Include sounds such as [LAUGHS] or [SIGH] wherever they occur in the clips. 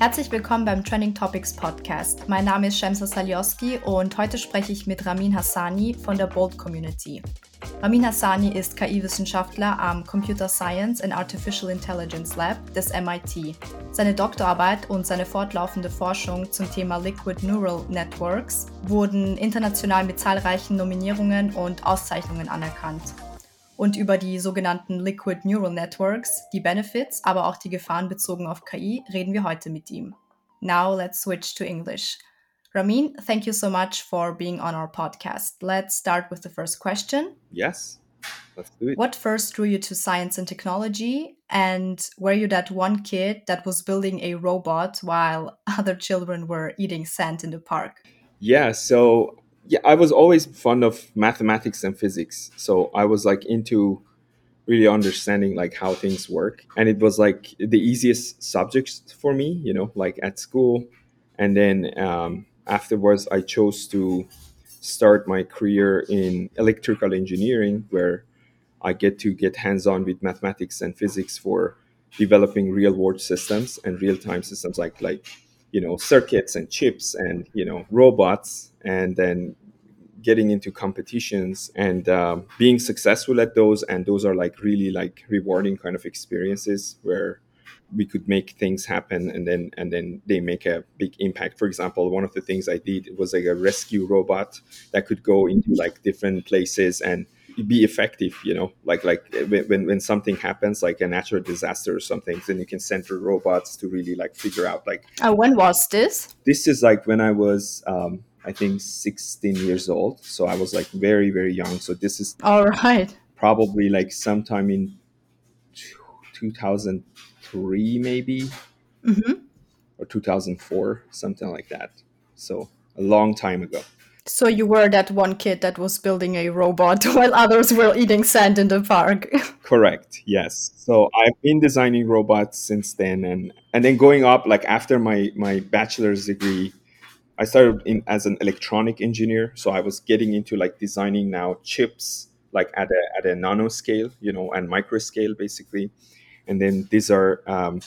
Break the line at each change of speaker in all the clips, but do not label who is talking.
Herzlich willkommen beim Trending Topics Podcast. Mein Name ist Shemsa Salioski und heute spreche ich mit Ramin Hassani von der Bold Community. Ramin Hassani ist KI-Wissenschaftler am Computer Science and Artificial Intelligence Lab des MIT. Seine Doktorarbeit und seine fortlaufende Forschung zum Thema Liquid Neural Networks wurden international mit zahlreichen Nominierungen und Auszeichnungen anerkannt und über die sogenannten Liquid Neural Networks, die Benefits, aber auch die Gefahren bezogen auf KI reden wir heute mit ihm. Now let's switch to English. Ramin, thank you so much for being on our podcast. Let's start with the first question.
Yes, let's do it.
What first drew you to science and technology? And were you that one kid that was building a robot while [LAUGHS] other children were eating sand in the park?
Yeah, so yeah, I was always fond of mathematics and physics. So I was like into really understanding like how things work. And it was like the easiest subjects for me, you know, like at school. And then um, afterwards, I chose to start my career in electrical engineering, where I get to get hands on with mathematics and physics for developing real world systems and real time systems like like you know circuits and chips and you know robots and then getting into competitions and um, being successful at those. And those are like really like rewarding kind of experiences where we could make things happen and then and then they make a big impact. For example one of the things i did was like a rescue robot that could go into like different places and be effective you know like like when, when something happens like a natural disaster or something then you can send the robots to really like figure out like
uh, when was this?
This is like when i was um i think 16 years old so i was like very very young so this is
all right.
probably like sometime in 2003 maybe?
Mm-hmm.
or 2004 something like that so a long time ago
so you were that one kid that was building a robot [LAUGHS] while others were eating sand in the park. [LAUGHS]
Correct. Yes. So I've been designing robots since then and and then going up like after my my bachelor's degree I started in as an electronic engineer, so I was getting into like designing now chips like at a at a nano scale, you know, and micro scale basically. And then these are um,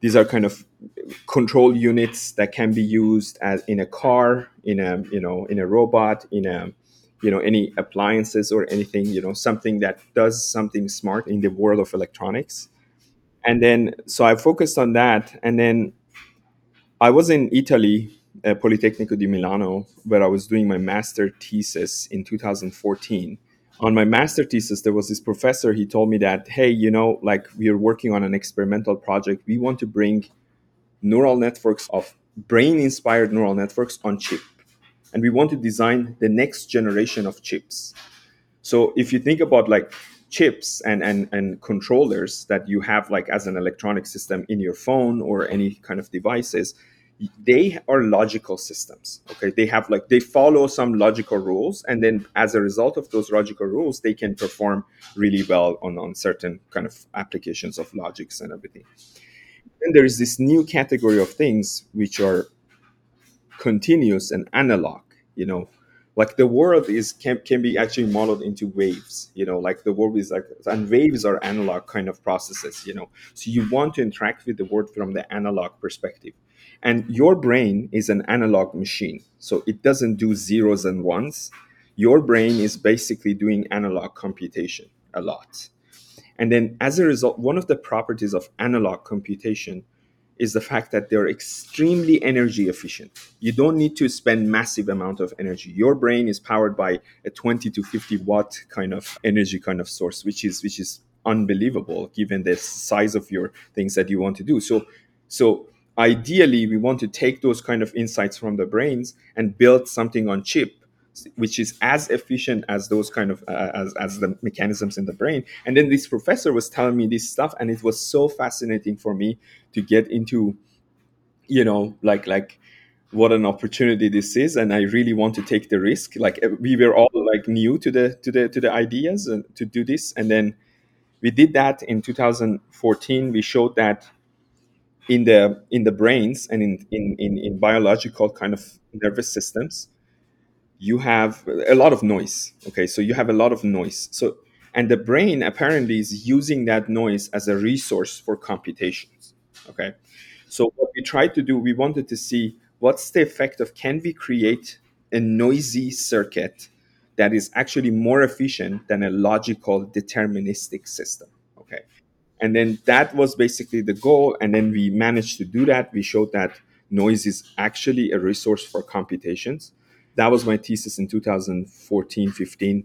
these are kind of control units that can be used as in a car in a you know in a robot in a you know any appliances or anything you know something that does something smart in the world of electronics. And then so i focused on that and then i was in italy uh, politecnico di milano where i was doing my master thesis in 2014 on my master thesis there was this professor he told me that hey you know like we are working on an experimental project. We want to bring neural networks of brain inspired neural networks on chip. And we want to design the next generation of chips. So if you think about like chips and, and and controllers that you have like as an electronic system in your phone or any kind of devices they are logical systems okay? They have like they follow some logical rules and then as a result of those logical rules they can perform really well on on certain kind of applications of logics and everything then there is this new category of things which are continuous and analog you know like the world is can, can be actually modeled into waves you know like the world is like and waves are analog kind of processes you know so you want to interact with the world from the analog perspective and your brain is an analog machine. So it doesn't do zeros and ones. Your brain is basically doing analog computation a lot. And then as a result, one of the properties of analog computation is the fact that they're extremely energy efficient. You don't need to spend massive amount of energy. Your brain is powered by a 20 to 50 watt kind of energy kind of source, which is which is unbelievable given the size of your things that you want to do. So so ideally we want to take those kind of insights from the brains and build something on chip which is as efficient as those kind of uh, as, as the mechanisms in the brain. And then this professor was telling me this stuff and it was so fascinating for me to get into you know like like what an opportunity this is and i really want to take the risk. Like we were all like new to the to the to the ideas and to do this. And then we did that in 2014 we showed that in the in the brains and in, in in in biological kind of nervous systems you have a lot of noise okay so you have a lot of noise so and the brain apparently is using that noise as a resource for computations okay So what we tried to do, we wanted to see what's the effect of can we create a noisy circuit that is actually more efficient than a logical deterministic system. Okay. And then that was basically the goal. And then we managed to do that. We showed that noise is actually a resource for computations. That was my thesis in 2014 15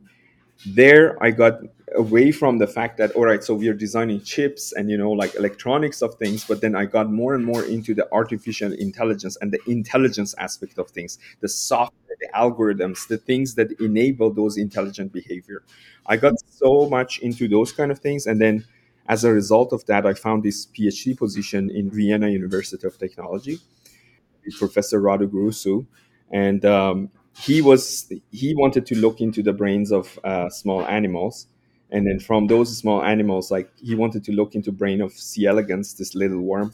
there i got away from the fact that all right so we are designing chips and you know like electronics of things but then i got more and more into the artificial intelligence and the intelligence aspect of things the software the algorithms the things that enable those intelligent behavior. I got so much into those kind of things and then as a result of that i found this phd position in vienna university of technology with professor Radu Grosu and um, he was he wanted to look into the brains of uh, small animals. And then from those small animals like he wanted to look into brain of c elegans this little worm.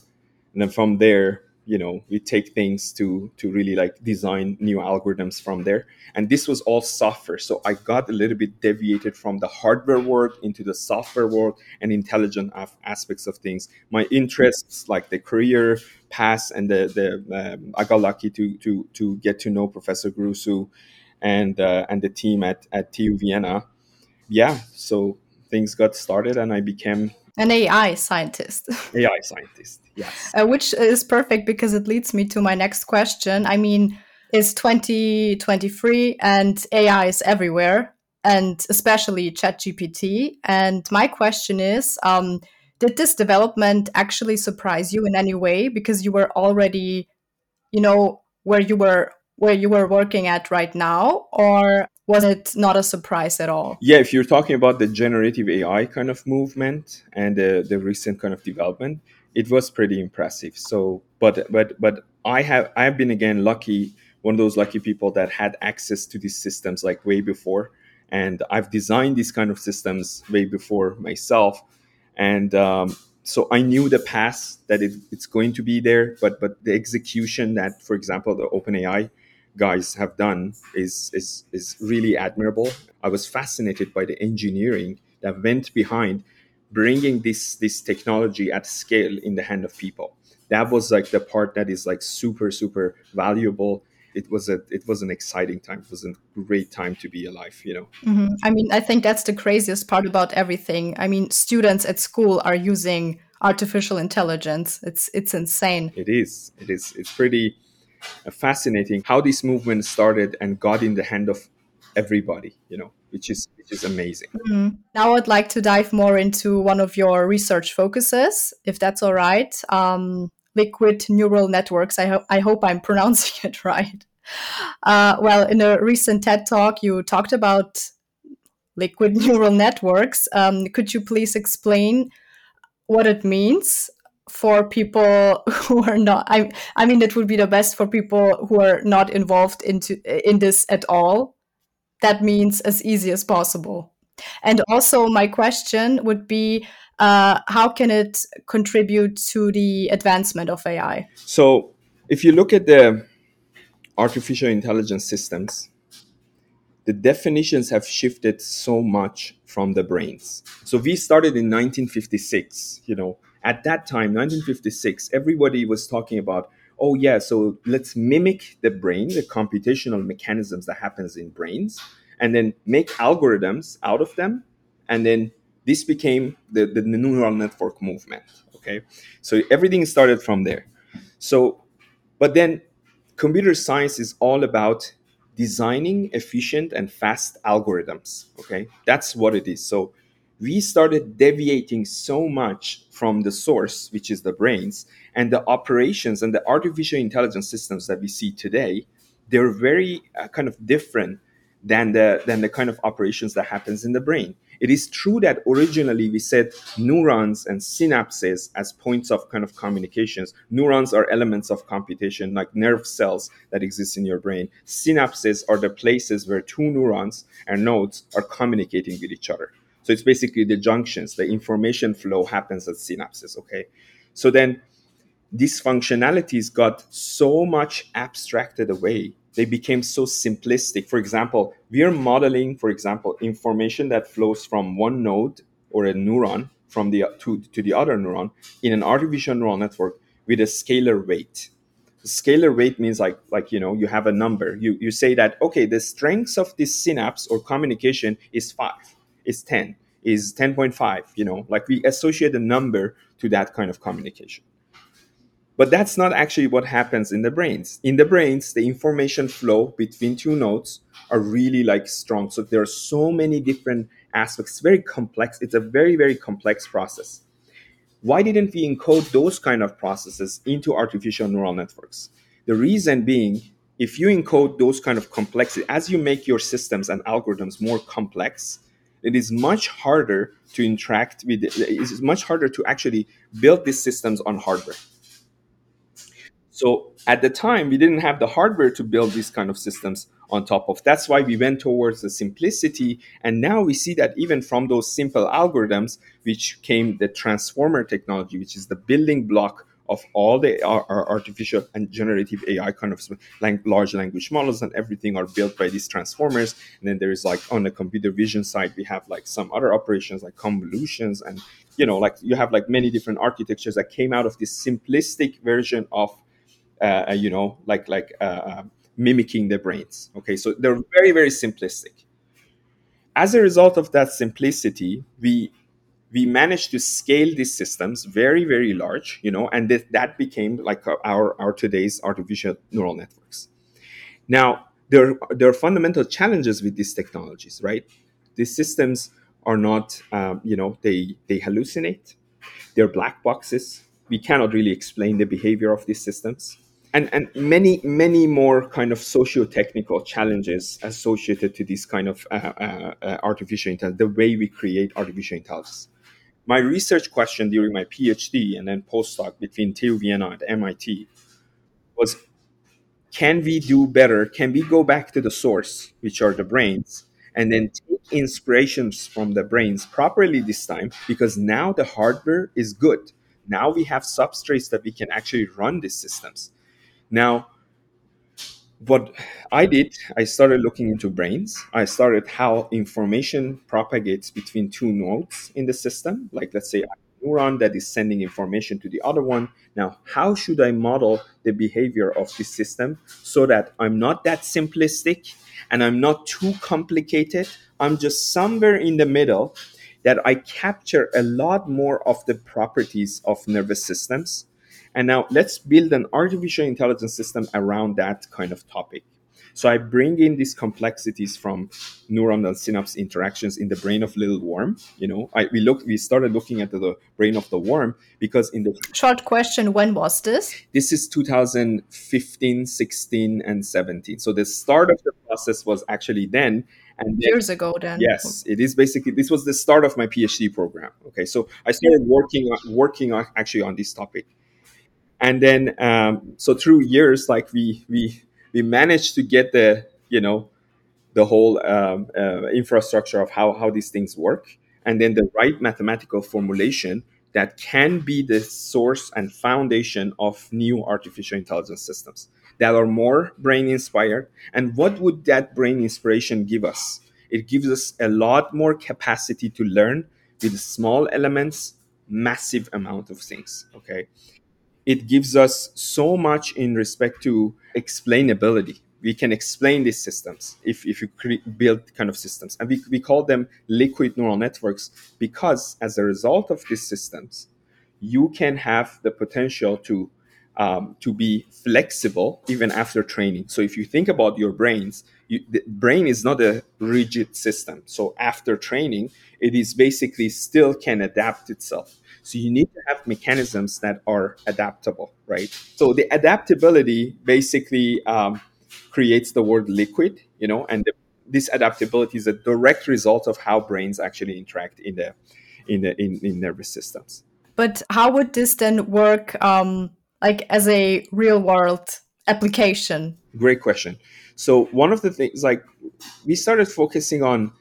And then from there you know we take things to to really like design new algorithms from there. And this was all software. So i got a little bit deviated from the hardware world into the software world and intelligent af- aspects of things. My interests like the career path and the the um, i got lucky to to to get to know professor Grosu and uh, and the team at at tu vienna. Yeah so things got started and i became
an AI scientist. [LAUGHS]
AI scientist, yes.
Uh, which is perfect because it leads me to my next question. I mean, it's 2023 and AI is everywhere, and especially ChatGPT. And my question is um, Did this development actually surprise you in any way? Because you were already, you know, where you were where you were working at right now or was it not a surprise at all?
Yeah, if you're talking about the generative AI kind of movement and the, the recent kind of development, it was pretty impressive. So, but but but I have I have been again lucky, one of those lucky people that had access to these systems like way before, and I've designed these kind of systems way before myself, and um, so I knew the path that it, it's going to be there, but but the execution that, for example, the OpenAI guys have done is is is really admirable. I was fascinated by the engineering that went behind bringing this this technology at scale in the hand of people. That was like the part that is like super super valuable. It was a it was an exciting time. It was a great time to be alive. You know.
Mm-hmm. I mean, I think that's the craziest part about everything. I mean, students at school are using artificial intelligence. It's it's insane.
It is. It is. It's pretty fascinating how this movement started and got in the hand of everybody you know which is which is amazing.
Mm-hmm. now i'd like to dive more into one of your research focuses if that's all right. Um, liquid neural networks. I, ho- I hope i'm [LAUGHS] pronouncing it right. Uh, well in a recent ted talk you talked about liquid [LAUGHS] neural networks. Um, could you please explain what it means for people [LAUGHS] who are not I, I mean it would be the best for people who are not involved into in this at all. That means as easy as possible. And also my question would be uh, how can it contribute to the advancement of ai
so if you look at the artificial intelligence systems the definitions have shifted so much from the brains. So we started in 1956 you know at that time 1956 everybody was talking about oh yeah so let's mimic the brain the computational mechanisms that happens in brains and then make algorithms out of them and then this became the, the neural network movement okay? So everything started from there. So but then computer science is all about designing efficient and fast algorithms okay? That's what it is. So we started deviating so much from the source, which is the brains, and the operations and the artificial intelligence systems that we see today, they're very uh, kind of different than the than the kind of operations that happens in the brain. It is true that originally we said neurons and synapses as points of kind of communications. Neurons are elements of computation, like nerve cells that exist in your brain. Synapses are the places where two neurons and nodes are communicating with each other. So it's basically the junctions, the information flow happens at synapses. Okay. So then these functionalities got so much abstracted away. They became so simplistic. For example, we are modeling, for example, information that flows from one node or a neuron from the to, to the other neuron in an artificial neural network with a scalar weight. Scalar weight means like like you know you have a number. You you say that okay the strength of this synapse or communication is five, is ten, is ten point five. You know like we associate a number to that kind of communication. But that's not actually what happens in the brains. In the brains, the information flow between two nodes are really like strong. So there are so many different aspects. Very complex. It's a very, very complex process. Why didn't we encode those kind of processes into artificial neural networks? The reason being, if you encode those kind of complexity, as you make your systems and algorithms more complex, it is much harder to interact with, it is much harder to actually build these systems on hardware so at the time, we didn't have the hardware to build these kind of systems on top of. That's why we went towards the simplicity. And now we see that even from those simple algorithms, which came the transformer technology, which is the building block of all the artificial and generative AI kind of like large language models and everything are built by these transformers. And then there is like on the computer vision side, we have like some other operations like convolutions and you know like you have like many different architectures that came out of this simplistic version of uh, uh, you know, like like uh, uh, mimicking the brains. Okay, so they're very very simplistic. As a result of that simplicity, we we managed to scale these systems very very large, you know, and that that became like our our today's artificial neural networks. Now there there are fundamental challenges with these technologies, right? These systems are not, um, you know, they they hallucinate. They're black boxes. We cannot really explain the behavior of these systems and and many many more kind of socio-technical challenges associated to this kind of uh, uh, uh, artificial intelligence the way we create artificial intelligence my research question during my phd and then postdoc between TU Vienna and mit was can we do better? Can we go back to the source which are the brains and then take inspirations from the brains properly this time? Because now the hardware is good. Now we have substrates that we can actually run these systems. Now, what I did, I started looking into brains. I started how information propagates between two nodes in the system. Like, let's say, a neuron that is sending information to the other one. Now, how should I model the behavior of this system so that I'm not that simplistic and I'm not too complicated? I'm just somewhere in the middle that I capture a lot more of the properties of nervous systems and now let's build an artificial intelligence system around that kind of topic. So I bring in these complexities from neuronal synapse interactions in the brain of little worm. You know, I, we look, we started looking at the, the brain of the worm because in the
short question, when was this?
This is 2015, 16, and 17. So the start of the process was actually then, and then,
years ago then
yes it is basically this was the start of my phd program okay so i started working working actually on this topic and then um, so through years like we we we managed to get the you know the whole um, uh, infrastructure of how how these things work. And then the right mathematical formulation that can be the source and foundation of new artificial intelligence systems that are more brain inspired. And what would that brain inspiration give us? It gives us a lot more capacity to learn with small elements massive amount of things okay it gives us so much in respect to explainability. We can explain these systems if, if you create, build kind of systems. And we, we call them liquid neural networks because as a result of these systems you can have the potential to um, to be flexible even after training. So if you think about your brains you, the brain is not a rigid system. So after training it is basically still can adapt itself so you need to have mechanisms that are adaptable, right? So the adaptability basically um, creates the word liquid, you know, and the, this adaptability is a direct result of how brains actually interact in the in the in, in nervous systems.
But how would this then work, um, like as a real world application?
Great question. So one of the things, like we started focusing on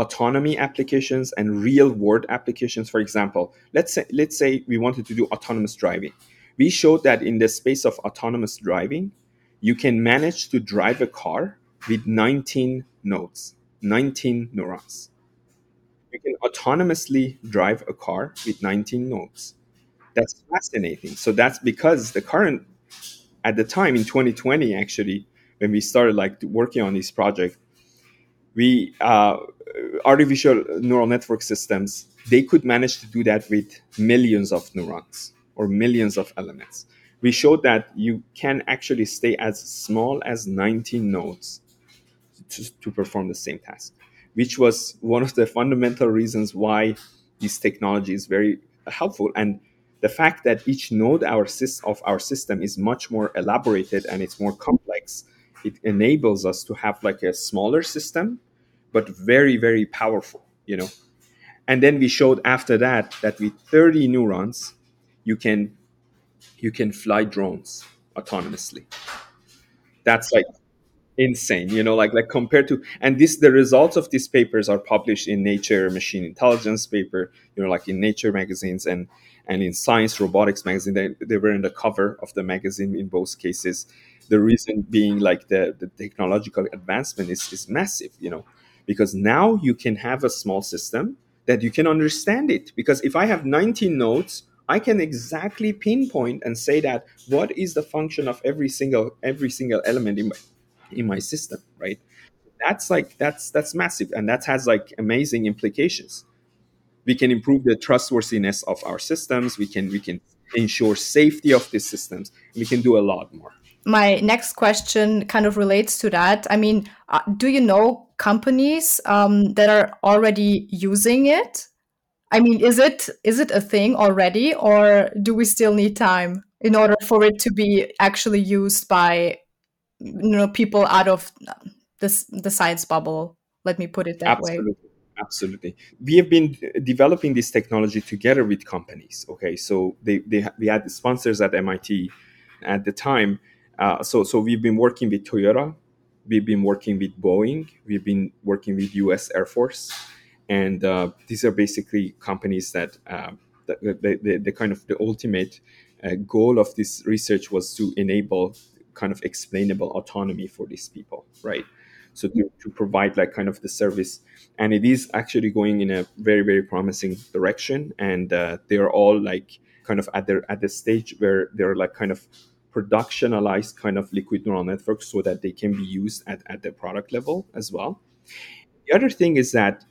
autonomy applications and real world applications. For example let's say let's say we wanted to do autonomous driving. We showed that in the space of autonomous driving you can manage to drive a car with 19 nodes 19 neurons. You can autonomously drive a car with 19 nodes. That's fascinating. So that's because the current at the time in 2020 actually when we started like working on this project we uh, artificial neural network systems they could manage to do that with millions of neurons or millions of elements. We showed that you can actually stay as small as 19 nodes to, to perform the same task which was one of the fundamental reasons why this technology is very helpful. And the fact that each node our of our system is much more elaborated and it's more complex it enables us to have like a smaller system but very very powerful you know? And then we showed after that that with 30 neurons you can you can fly drones autonomously. That's like insane you know like like compared to and this the results of these papers are published in nature machine intelligence paper you know like in nature magazines and and in science robotics magazine. They, they were in the cover of the magazine in both cases. The reason being like the, the technological advancement is, is massive you know because now you can have a small system that you can understand it. Because if i have 19 nodes i can exactly pinpoint and say that what is the function of every single every single element in my in my system right? That's like that's that's massive and that has like amazing implications. We can improve the trustworthiness of our systems. We can we can ensure safety of these systems. We can do a lot more.
My next question kind of relates to that. I mean uh, do you know companies um, that are already using it? I mean is it is it a thing already or do we still need time in order for it to be actually used by you know people out of this the science bubble? Let me put it that
absolutely.
way.
Absolutely. We have been developing this technology together with companies okay? So they, they we had sponsors at mit at the time. Uh, so so we've been working with toyota we've been working with boeing we've been working with us air force and uh, these are basically companies that uh, the, the, the, kind of the ultimate uh, goal of this research was to enable kind of explainable autonomy for these people, right? So to, to provide like kind of the service, and it is actually going in a very very promising direction, and uh, they are all like kind of at their at the stage where they're like kind of productionalized kind of liquid neural networks so that they can be used at, at the product level as well. The other thing is that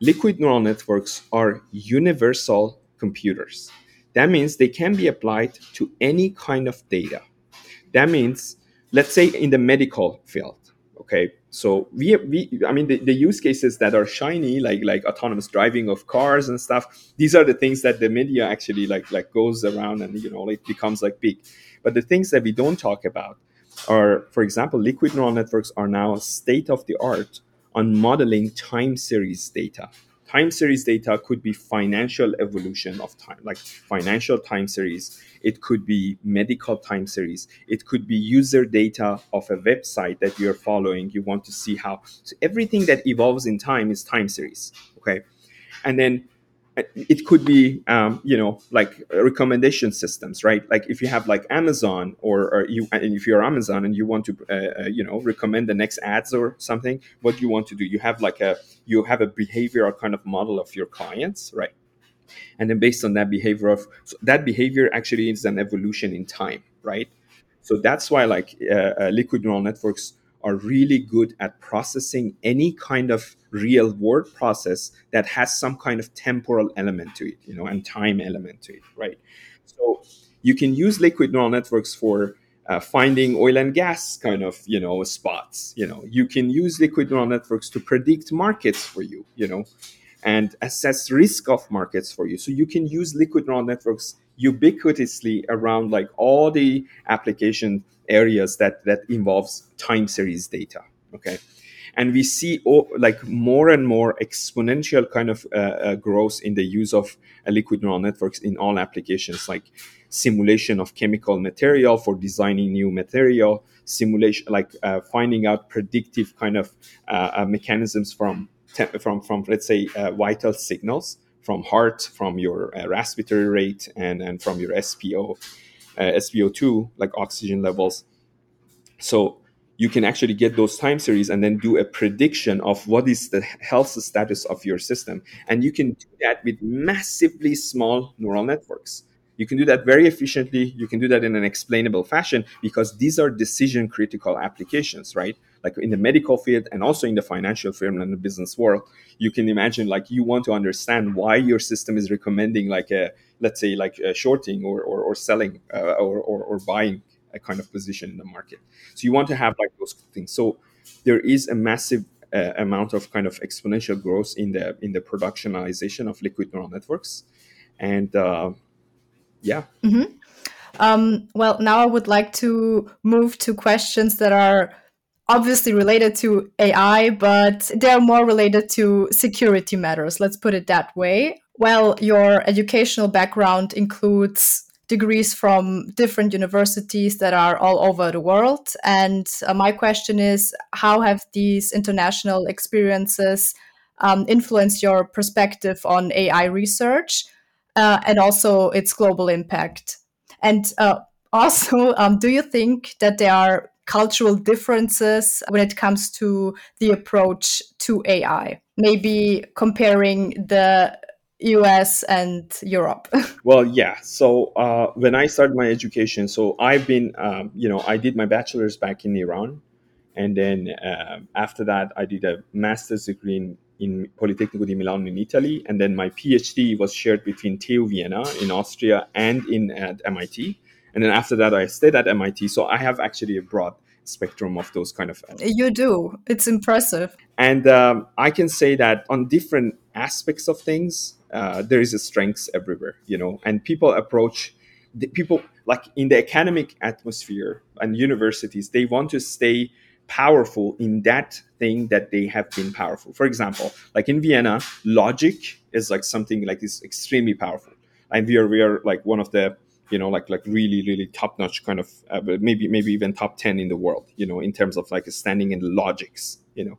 liquid neural networks are universal computers. That means they can be applied to any kind of data. That means, let's say in the medical field, okay. So we, we I mean, the, the use cases that are shiny, like like autonomous driving of cars and stuff. These are the things that the media actually like like goes around and you know it becomes like big. But the things that we don't talk about are, for example, liquid neural networks are now state of the art on modeling time series data time series data could be financial evolution of time, like financial time series. It could be medical time series. It could be user data of a website that you're following. You want to see how. So everything that evolves in time is time series. Okay. And then it could be um, you know like recommendation systems right? Like if you have like amazon or, or you and if you're amazon and you want to uh, uh, you know recommend the next ads or something what you want to do you have like a you have a behavioral kind of model of your clients right? And then based on that behavior of so that behavior actually is an evolution in time right? So that's why like uh, uh liquid neural networks are really good at processing any kind of real world process that has some kind of temporal element to it, you know, and time element to it, right? So you can use liquid neural networks for uh, finding oil and gas kind of you know spots you know you can use liquid neural networks to predict markets for you you know and assess risk of markets for you so you can use liquid neural networks ubiquitously around like all the application areas that that involves time series data okay? And we see oh, like more and more exponential kind of uh, uh, growth in the use of uh, liquid neural networks in all applications like simulation of chemical material for designing new material simulation like uh, finding out predictive kind of uh, uh, mechanisms from from from let's say vital signals from heart, from your respiratory rate, and, and from your SPO, uh, SPO2, like oxygen levels. So you can actually get those time series and then do a prediction of what is the health status of your system. And you can do that with massively small neural networks. You can do that very efficiently. You can do that in an explainable fashion because these are decision critical applications, right? Like in the medical field and also in the financial field and the business world, you can imagine like you want to understand why your system is recommending like a let's say like a shorting or or, or selling uh, or, or, or buying a kind of position in the market. So you want to have like those things. So there is a massive uh, amount of kind of exponential growth in the in the productionization of liquid neural networks, and uh, yeah.
Mm-hmm. Um, well, now I would like to move to questions that are obviously related to AI, but they're more related to security matters. Let's put it that way. Well, your educational background includes degrees from different universities that are all over the world. And uh, my question is how have these international experiences um, influenced your perspective on AI research uh, and also its global impact? And uh, also, [LAUGHS] um, do you think that there are cultural differences when it comes to the approach to AI? Maybe comparing the US and Europe? [LAUGHS]
well, yeah. So uh, when I started my education, so I've been, um, you know, I did my bachelor's back in Iran. And then uh, after that, I did a master's degree in, in Politecnico di Milano in Italy. And then my PhD was shared between TU Vienna in Austria and in at MIT. And then after that, I stayed at MIT. So I have actually a broad spectrum of those kind of.
You do. It's impressive.
And um, I can say that on different aspects of things, uh, there is a strength everywhere, you know, and people approach the people like in the academic atmosphere and universities, they want to stay powerful in that thing that they have been powerful. For example, like in Vienna, logic is like something like is extremely powerful, and we are we are like one of the you know like like really really top notch kind of uh, maybe maybe even top ten in the world, you know, in terms of like standing in logics, you know,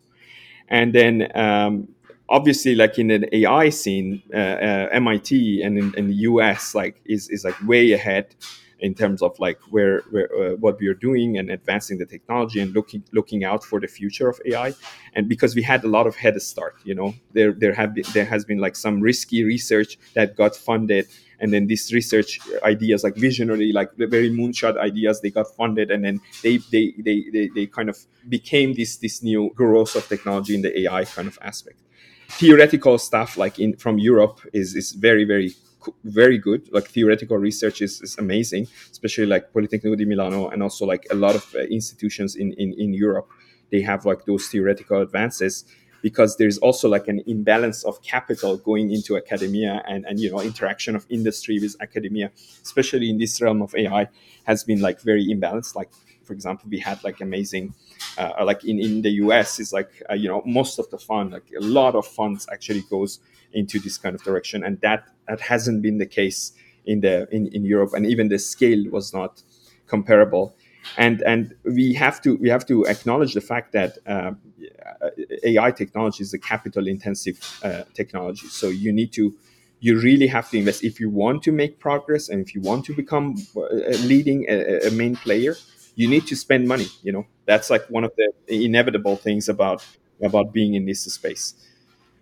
and then um, obviously like in an AI scene, uh, uh, MIT and in, in, the US like is is like way ahead in terms of like where, where uh, what we are doing and advancing the technology and looking looking out for the future of AI. And because we had a lot of head start, you know, there there have been there has been like some risky research that got funded and then these research ideas like visionary like the very moonshot ideas they got funded and then they they they they, they kind of became this this new growth of technology in the ai kind of aspect theoretical stuff like in from Europe is is very very very good. Like theoretical research is, is amazing especially like Politecnico di Milano and also like a lot of uh, institutions in, in in Europe. They have like those theoretical advances because there's also like an imbalance of capital going into academia and and you know interaction of industry with academia especially in this realm of AI has been like very imbalanced. Like for example we had like amazing uh, like in, in the US is like uh, you know most of the fund like a lot of funds actually goes into this kind of direction and that that hasn't been the case in the in, in Europe and even the scale was not comparable. And and we have to we have to acknowledge the fact that uh, AI technology is a capital intensive uh, technology. So you need to you really have to invest. If you want to make progress and if you want to become uh, leading a, a main player you need to spend money you know? That's like one of the inevitable things about about being in this space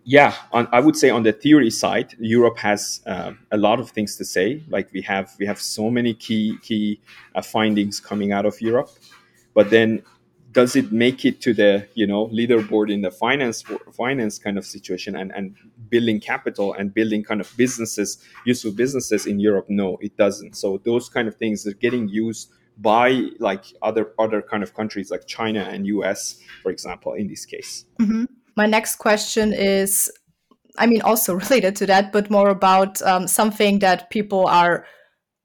yeah on, i would say on the theory side europe has uh, a lot of things to say like we have we have so many key key uh, findings coming out of europe but then does it make it to the you know leaderboard in the finance finance kind of situation and and building capital and building kind of businesses useful businesses in europe no it doesn't so those kind of things are getting used by like other other kind of countries like China and US, for example, in this case.
Mm-hmm. My next question is, I mean, also [LAUGHS] related to that, but more about um, something that people are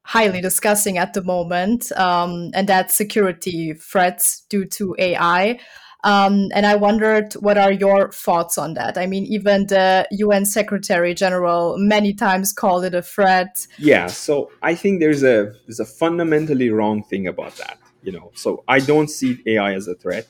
highly discussing at the moment, um, and that's security threats due to AI. Um, and I wondered, what are your thoughts on that? I mean, even the UN Secretary General many times called it a threat.
Yeah, so I think there's a there's a fundamentally wrong thing about that. You know, so I don't see AI as a threat.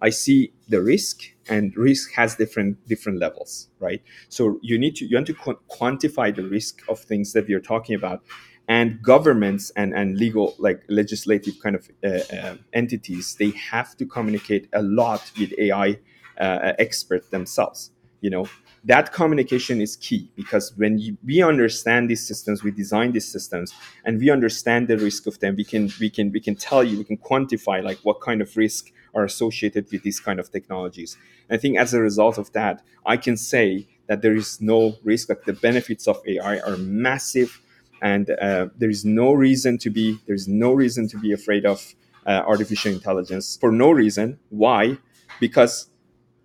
I see the risk, and risk has different different levels, right? So you need to you want to quantify the risk of things that you're talking about, and governments and, and legal like legislative kind of uh, uh, entities they have to communicate a lot with ai uh, experts themselves you know that communication is key because when you, we understand these systems we design these systems and we understand the risk of them we can we can we can tell you we can quantify like what kind of risk are associated with these kind of technologies. And i think as a result of that i can say that there is no risk that the benefits of ai are massive and uh, there is no reason to be there's no reason to be afraid of uh, artificial intelligence for no reason. Why? Because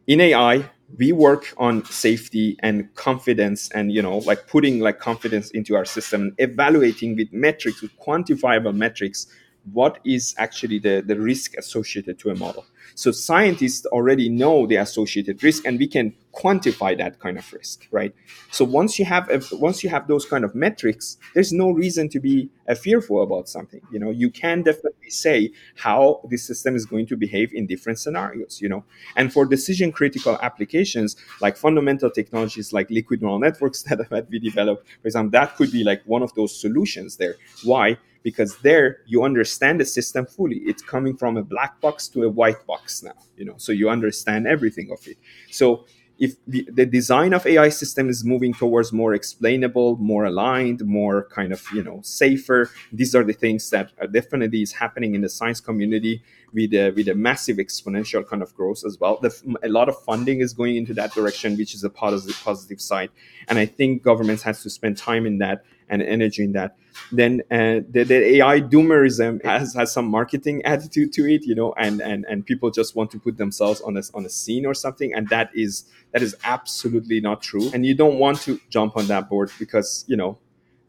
in ai we work on safety and confidence and you know like putting like confidence into our system evaluating with metrics with quantifiable metrics what is actually the, the risk associated to a model. So scientists already know the associated risk and we can quantify that kind of risk right? So once you have a, once you have those kind of metrics there's no reason to be uh, fearful about something you know? You can definitely say how the system is going to behave in different scenarios you know? And for decision critical applications like fundamental technologies like liquid neural networks [LAUGHS] that, we develop for example that could be like one of those solutions there. Why? Because there you understand the system fully. It's coming from a black box to a white box now you know? So you understand everything of it. So if the, the design of ai system is moving towards more explainable more aligned more kind of you know safer these are the things that definitely is happening in the science community with a, with a massive exponential kind of growth as well. The, a lot of funding is going into that direction which is a positive positive side. And i think governments has to spend time in that and energy in that. Then uh, the, the, AI doomerism has, has some marketing [LAUGHS] attitude to it, you know, and, and, and people just want to put themselves on a, on a scene or something. And that is, that is absolutely not true. And you don't want to jump on that board because, you know,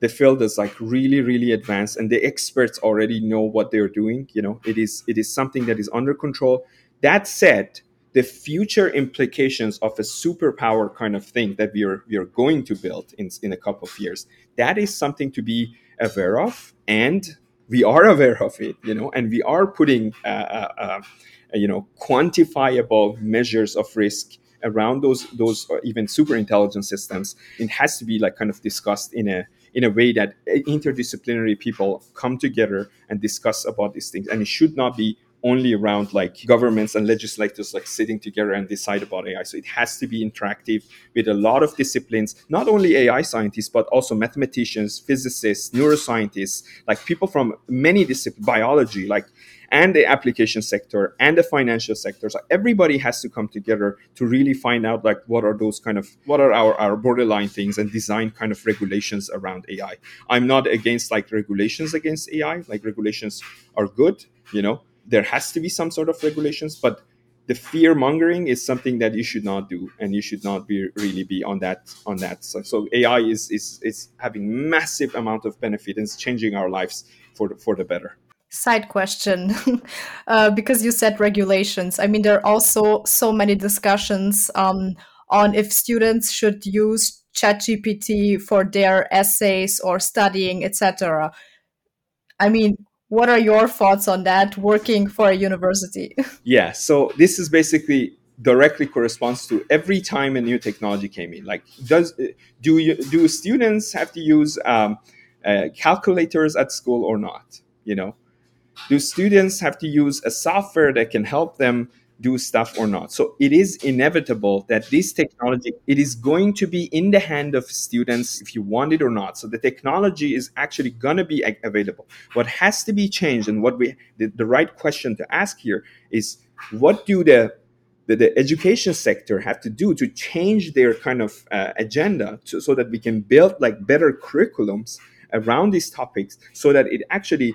the field is like really, really advanced and the experts already know what they're doing. You know, it is, it is something that is under control. That said, the future implications of a superpower kind of thing that we are we are going to build in, in a couple of years. That is something to be aware of and we are aware of it you know and we are putting uh, uh, uh, you know quantifiable measures of risk around those those even super intelligent systems. It has to be like kind of discussed in a in a way that interdisciplinary people come together and discuss about these things. And it should not be only around like governments and legislators like sitting together and decide about AI. So it has to be interactive with a lot of disciplines, not only AI scientists, but also mathematicians, physicists, neuroscientists, like people from many disciplines, biology, like and the application sector and the financial sector. So everybody has to come together to really find out like what are those kind of what are our, our borderline things and design kind of regulations around AI. I'm not against like regulations against AI. Like regulations are good, you know, there has to be some sort of regulations, but the fear mongering is something that you should not do, and you should not be really be on that on that. So, so AI is is is having massive amount of benefit and it's changing our lives for the, for the better.
Side question, [LAUGHS] uh, because you said regulations. I mean, there are also so many discussions um, on if students should use ChatGPT for their essays or studying, etc. I mean, what are your thoughts on that working for a university? [LAUGHS]
yeah, so this is basically directly corresponds to every time a new technology came in. Like, does do you do students have to use um, uh, calculators at school or not? You know, do students have to use a software that can help them do stuff or not. So it is inevitable that this technology it is going to be in the hand of students if you want it or not. So the technology is actually going to be available. What has to be changed and what we the, the right question to ask here is what do the the, the education sector have to do to change their kind of uh, agenda to, so that we can build like better curriculums around these topics so that it actually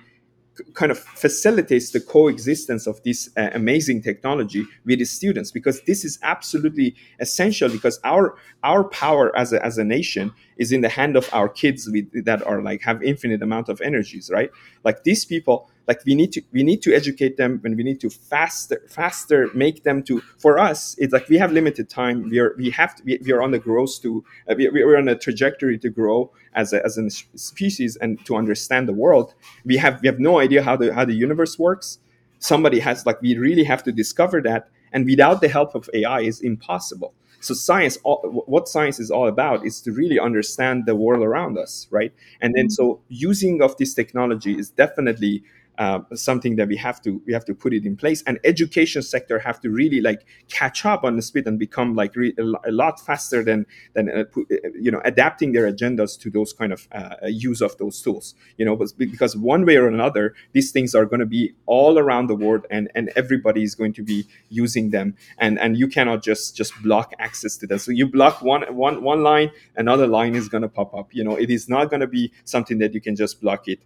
kind of facilitates the coexistence of this uh, amazing technology with the students because this is absolutely essential because our our power as a, as a nation is in the hand of our kids with, that are like have infinite amount of energies right? Like these people like we need to we need to educate them and we need to faster faster make them to for us it's like we have limited time. We are we have to we, we are on the growth to uh, we, we're on a trajectory to grow as a, as a species and to understand the world. We have we have no idea how the how the universe works. Somebody has like we really have to discover that and without the help of ai is impossible. So science all, what science is all about is to really understand the world around us right? And then mm-hmm. so using of this technology is definitely uh, something that we have to we have to put it in place. And education sector have to really like catch up on the speed and become like re- a lot faster than than uh, uh, you know adapting their agendas to those kind of uh, use of those tools. You know because one way or another these things are going to be all around the world and and everybody is going to be using them. And and you cannot just just block access to them so you block one one one line another line is going to pop up. You know it is not going to be something that you can just block it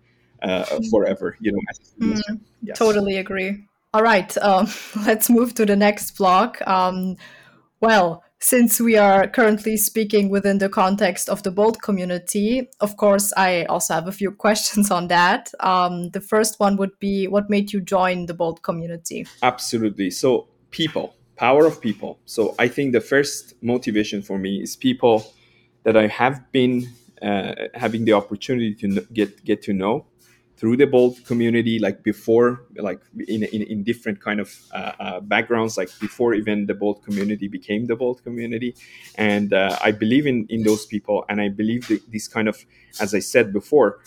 uh, forever. You know.
Mm, yes. Totally agree. All right, um, [LAUGHS] let's move to the next block. Um, well, since we are currently speaking within the context of the BOLD community, of course, I also have a few [LAUGHS] questions on that. Um, the first one would be what made you join the BOLD community?
Absolutely. So, people, power of people. So, I think the first motivation for me is people that I have been uh, having the opportunity to get get to know through the bold community like before like in, in, in different kind of uh, uh, backgrounds like before even the bold community became the bold community. And uh, i believe in in those people and i believe that this kind of as i said before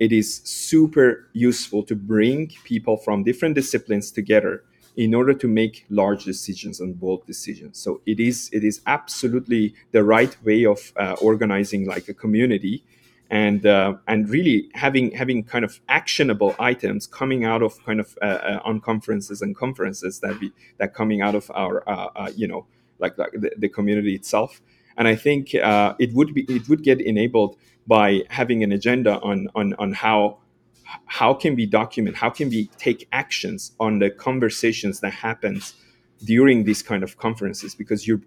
it is super useful to bring people from different disciplines together in order to make large decisions and bold decisions. So it is it is absolutely the right way of uh, organizing like a community and uh, and really having having kind of actionable items coming out of kind of uh, uh, on conferences and conferences that be that coming out of our uh, uh, you know like, like the, the, community itself. And I think it would be it would get enabled by having an agenda on on on how how can we document how can we take actions on the conversations that happens during these kind of conferences because you're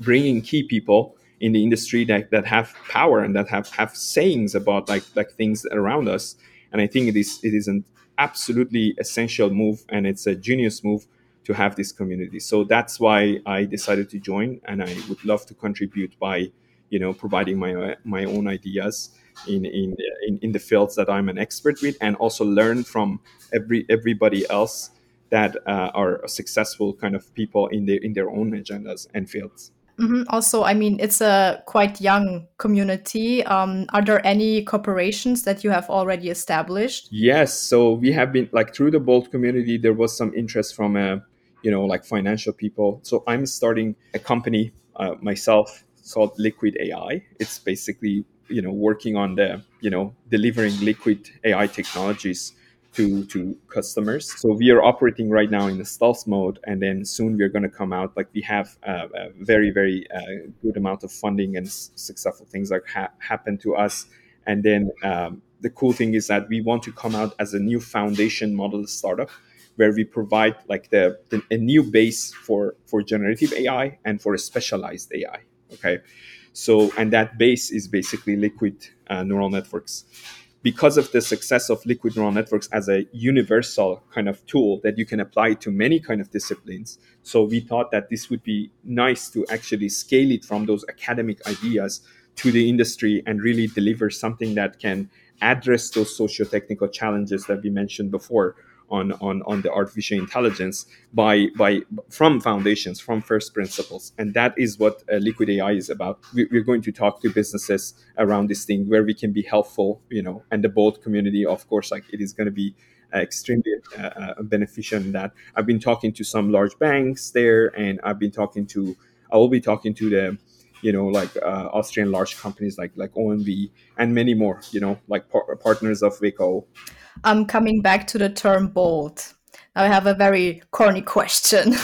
bringing key people in the industry that, that have power and that have, have sayings about like like things around us. And I think it is it is an absolutely essential move and it's a genius move to have this community. So that's why I decided to join and I would love to contribute by, you know, providing my my own ideas in in in, in the fields that I'm an expert with and also learn from every everybody else that uh, are successful kind of people in their in their own agendas and fields.
Mm-hmm. Also, I mean, it's a quite young community. Um, are there any corporations that you have already established?
Yes. So we have been like through the BOLD community, there was some interest from, uh, you know, like financial people. So I'm starting a company uh, myself called Liquid AI. It's basically, you know, working on the, you know, delivering liquid AI technologies to to customers. So we are operating right now in the stealth mode, and then soon we're going to come out. Like we have uh, a very very uh, good amount of funding and s- successful things that ha- happen to us. And then um, the cool thing is that we want to come out as a new foundation model startup where we provide like the, the a new base for for generative AI and for a specialized AI. Okay, so and that base is basically liquid uh, neural networks because of the success of liquid neural networks as a universal kind of tool that you can apply to many kind of disciplines. So we thought that this would be nice to actually scale it from those academic ideas to the industry and really deliver something that can address those socio-technical challenges that we mentioned before on, on, on the artificial intelligence by, by from foundations, from first principles. And that is what uh, Liquid AI is about. We, are going to talk to businesses around this thing where we can be helpful, you know, and the BOLD community, of course, like it is going to be uh, extremely uh, uh, beneficial in that. I've been talking to some large banks there, and I've been talking to, I will be talking to the, you know, like uh, Austrian large companies like like OMV and many more, you know, like par- partners of Vico.
I'm coming back to the term bold. Now I have a very corny question.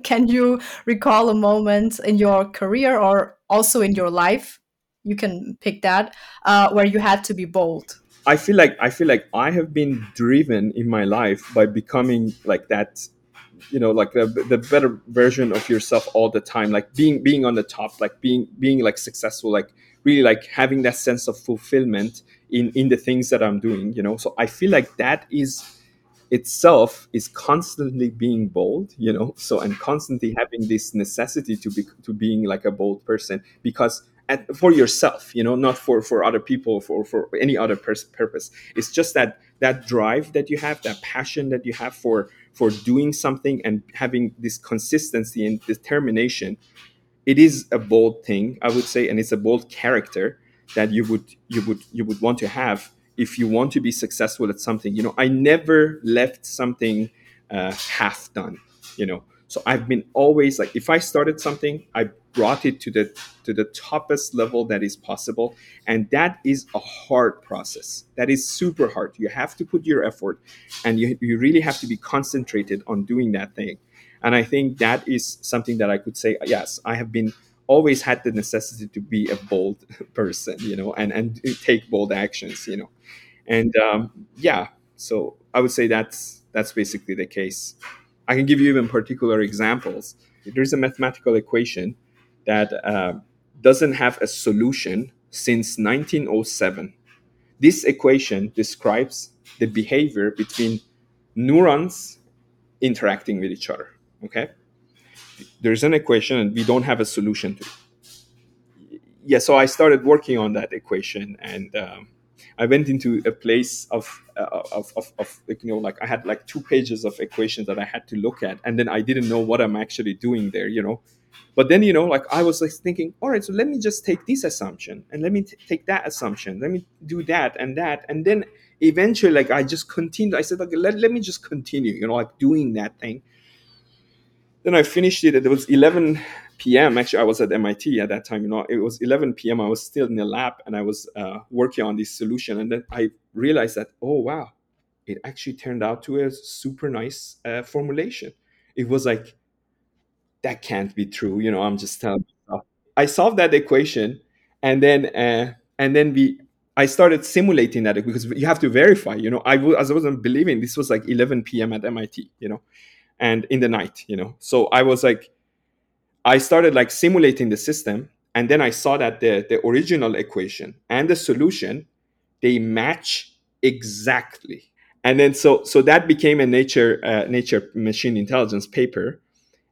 [LAUGHS] can you recall a moment in your career or also in your life? You can pick that uh, where you had to be bold.
I feel like I feel like I have been driven in my life by becoming like that you know like the, the better version of yourself all the time like being being on the top like being being like successful like really like having that sense of fulfillment in in the things that i'm doing you know? So i feel like that is itself is constantly being bold you know? So and constantly having this necessity to be to being like a bold person because at, for yourself you know? Not for for other people for for any other pers- purpose. It's just that that drive that you have that passion that you have for for doing something and having this consistency and determination it is a bold thing i would say and it's a bold character that you would you would you would want to have if you want to be successful at something. You know i never left something uh, half done you know so i've been always like if i started something i brought it to the to the toppest level that is possible. And that is a hard process. That is super hard. You have to put your effort and you, you really have to be concentrated on doing that thing. And i think that is something that i could say yes i have been always had the necessity to be a bold [LAUGHS] person you know and and take bold actions you know. And um, yeah so i would say that's that's basically the case i can give you even particular examples. There's a mathematical equation that uh, doesn't have a solution since 1907 this equation describes the behavior between neurons interacting with each other okay? There's an equation and we don't have a solution to it. yeah so i started working on that equation and um, I went into a place of, uh, of, of, of, you know, like I had like two pages of equations that I had to look at, and then I didn't know what I'm actually doing there, you know. But then, you know, like I was like thinking, all right, so let me just take this assumption and let me t- take that assumption, let me do that and that, and then eventually, like I just continued. I said, okay, let, let me just continue, you know, like doing that thing. Then I finished it. It was 11 p.m. Actually, I was at MIT at that time. You know, it was 11 p.m. I was still in the lab and I was uh, working on this solution. And then I realized that, oh wow, it actually turned out to be a super nice uh, formulation. It was like that can't be true. You know, I'm just telling. Myself. I solved that equation, and then uh, and then we. I started simulating that because you have to verify. You know, I as I wasn't believing this was like 11 p.m. at MIT. You know, and in the night. You know, so I was like I started like simulating the system, and then I saw that the, the original equation and the solution they match exactly. And then so so that became a nature uh, nature machine intelligence paper,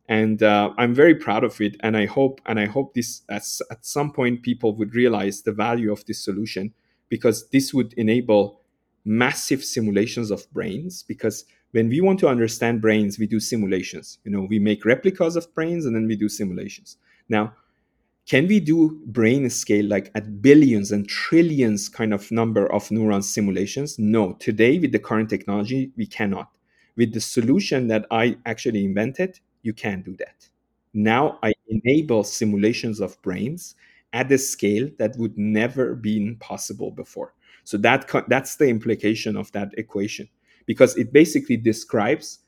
and uh, I'm very proud of it. And I hope and I hope this as, at some point people would realize the value of this solution because this would enable massive simulations of brains because when we want to understand brains, we do simulations. You know, we make replicas of brains and then we do simulations. Now, can we do brain scale like at billions and trillions kind of number of neurons simulations? No. Today, with the current technology, we cannot. With the solution that I actually invented, you can do that. Now I enable simulations of brains at a scale that would never been possible before. So that that's the implication of that equation because it basically describes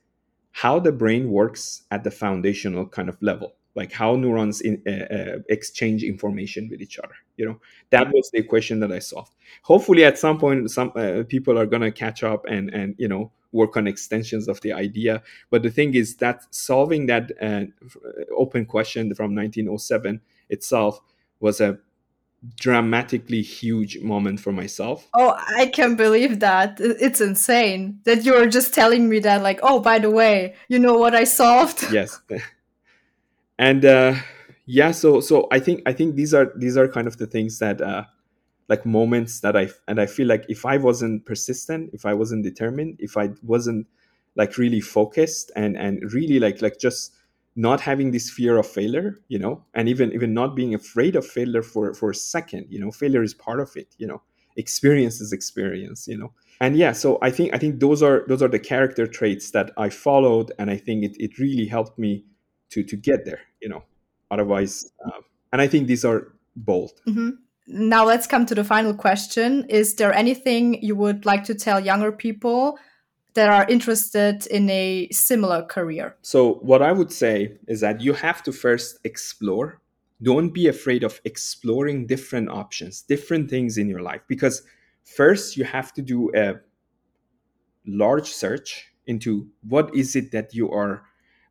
how the brain works at the foundational kind of level like how neurons in, uh, uh, exchange information with each other you know? That was the equation that i solved. Hopefully at some point some uh, people are going to catch up and and you know work on extensions of the idea. But the thing is that solving that uh, open question from 1907 itself was a dramatically huge moment for myself.
Oh, I can't believe that. It's insane that you're just telling me that, like, oh, by the way, you know what I solved? [LAUGHS]
Yes. [LAUGHS] and uh, yeah, so so I think I think these are these are kind of the things that uh, like moments that I and I feel like if I wasn't persistent, if I wasn't determined, if I wasn't like really focused and and really like like just not having this fear of failure you know and even even not being afraid of failure for for a second you know failure is part of it you know experience is experience you know. And yeah so i think i think those are those are the character traits that i followed and i think it, it really helped me to to get there you know. Otherwise uh, and i think these are bold.
Mm-hmm. now let's come to the final question. Is there anything you would like to tell younger people that are interested in a similar career?
So, what I would say is that you have to first explore. Don't be afraid of exploring different options, different things in your life, because first you have to do a large search into what is it that you are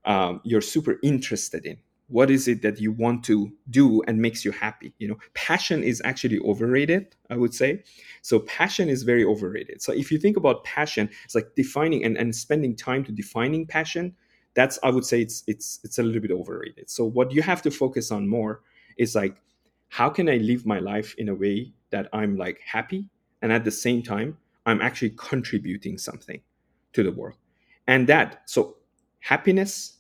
um, you're super interested in what is it that you want to do and makes you happy? You know passion is actually overrated i would say. So passion is very overrated. So if you think about passion it's like defining and, and spending time to defining passion that's i would say it's it's it's a little bit overrated. So what you have to focus on more is like how can i live my life in a way that i'm like happy and at the same time i'm actually contributing something to the world? And that so happiness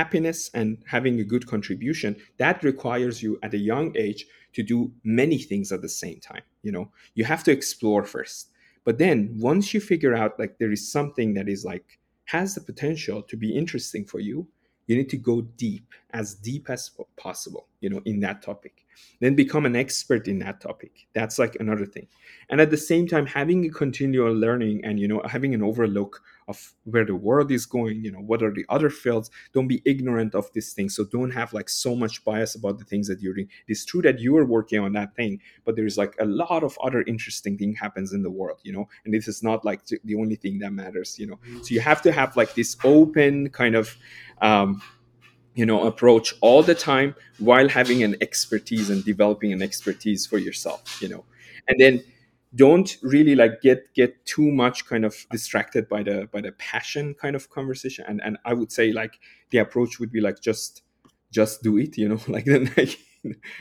happiness and having a good contribution that requires you at a young age to do many things at the same time you know? You have to explore first. But then once you figure out like there is something that is like has the potential to be interesting for you you need to go deep as deep as possible you know in that topic. Then become an expert in that topic. That's like another thing. And at the same time having a continual learning and you know having an overlook of where the world is going you know what are the other fields? Don't be ignorant of these things. So don't have like so much bias about the things that you're doing. It's true that you are working on that thing but there's like a lot of other interesting thing happens in the world you know? And this is not like the only thing that matters you know? So you have to have like this open kind of um, you know approach all the time while having an expertise and developing an expertise for yourself you know? And then don't really like get get too much kind of distracted by the by the passion kind of conversation. And and i would say like the approach would be like just just do it you know [LAUGHS] like the nike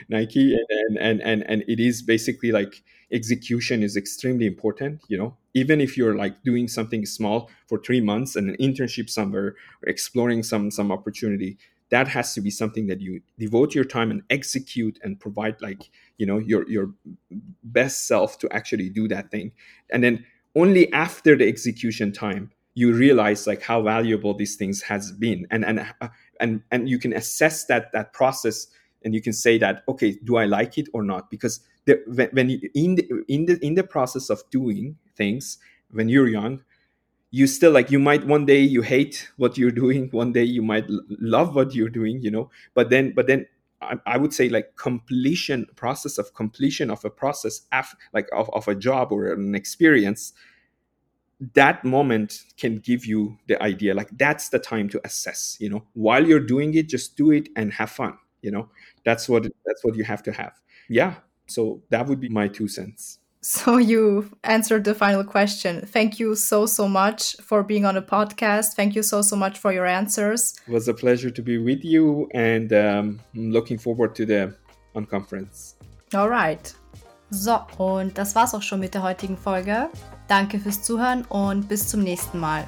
nike. And and and and it is basically like execution is extremely important you know. Even if you're like doing something small for three months and an internship somewhere or exploring some some opportunity that has to be something that you devote your time and execute and provide like you know your your best self to actually do that thing. And then only after the execution time you realize like how valuable these things has been. And and uh, and and you can assess that that process and you can say that okay do i like it or not? Because the, when, when you, in the in the in the process of doing things when you're young you still like you might one day you hate what you're doing [LAUGHS] one day you might love what you're doing you know but then but then I, I would say like completion process of completion of a process af, like of, of a job or an experience that moment can give you the idea like that's the time to assess you know while you're doing it just do it and have fun you know that's what that's what you have to have. Yeah so that would be my two cents
so you answered the final question. Thank you so so much for being on the podcast. Thank you so so much for your answers.
It was a pleasure to be with you, and um, I'm looking forward to the on conference.
Alright. So, und das war's auch schon mit der heutigen Folge. Danke fürs Zuhören und bis zum nächsten Mal.